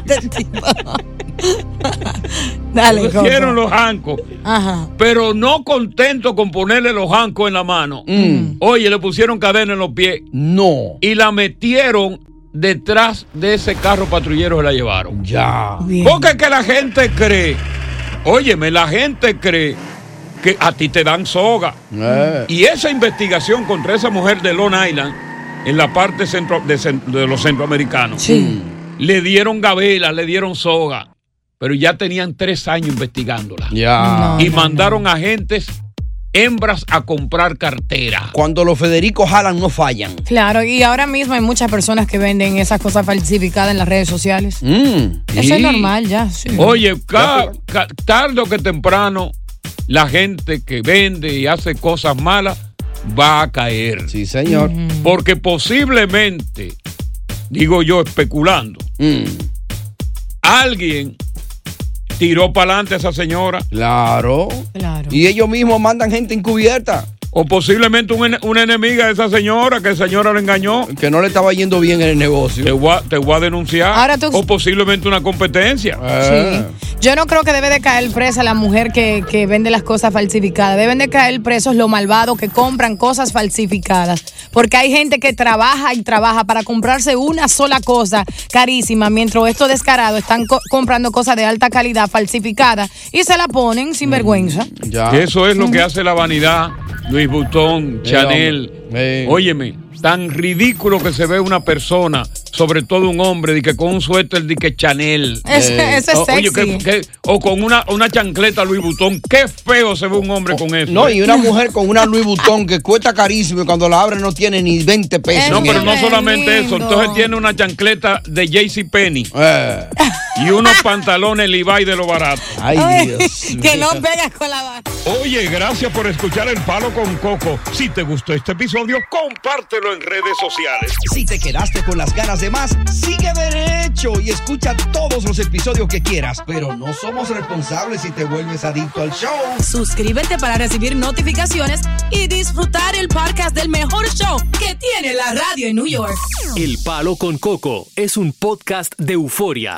<laughs> <laughs> Dale, Le pusieron los hancos. Ajá. Pero no contento con ponerle los hancos en la mano. Oye, le pusieron cadena en los pies. No. Y la metieron detrás de ese carro patrullero se la llevaron. Ya. Porque es que la gente cree, óyeme, la gente cree que a ti te dan soga. Eh. Y esa investigación contra esa mujer de Long Island, en la parte centro, de, los centroamericanos, le dieron gabela, le dieron soga. Pero ya tenían tres años investigándola. Ya. y mandaron agentes hembras a comprar cartera. Cuando los Federico jalan, no fallan. Claro, y ahora mismo hay muchas personas que venden esas cosas falsificadas en las redes sociales. Mm. Eso es normal ya. sí. Oye, ca- ca- tarde o que temprano, la gente que vende y hace cosas malas va a caer. Sí, señor. Porque posiblemente, digo yo especulando, Mm. alguien tiró para adelante a esa señora. Claro. Claro. Y ellos mismos mandan gente encubierta. O posiblemente un una enemiga de esa señora, que esa señora la engañó. Que no le estaba yendo bien en el negocio. Te voy a, te voy a denunciar. Ahora tú- O posiblemente una competencia. Eh. Yo no creo que debe de caer presa la mujer que, que vende las cosas falsificadas. Deben de caer presos los malvados que compran cosas falsificadas. Porque hay gente que trabaja y trabaja para comprarse una sola cosa carísima, mientras estos descarados están co- comprando cosas de alta calidad falsificadas y se la ponen sin vergüenza. Que Eso es lo que hace la vanidad. Luis Butón, Chanel. Sí. Óyeme, tan ridículo que se ve una persona, sobre todo un hombre, de que con un suéter de que Chanel. Es- eso es O- oye, sexy. que- que- o con una, una chancleta Luis Butón. Qué feo se ve un hombre con eso. No, ¿eh? y una mujer con una Louis Vuitton que cuesta carísimo y cuando la abre no tiene ni 20 pesos. No, pero no solamente eso. Entonces tiene una chancleta de JC Penny Eh. y unos pantalones Levi de lo barato. Ay, Dios. <laughs> que no pegas con la barra. Oye, gracias por escuchar El Palo con Coco. Si te gustó este episodio, compártelo en redes sociales. Si te quedaste con las ganas de más, sigue derecho y escucha todos los episodios que quieras. Pero no somos responsables si te vuelves adicto al show. Suscríbete para recibir notificaciones y disfrutar el podcast del mejor show que tiene la radio en New York. El Palo con Coco es un podcast de euforia.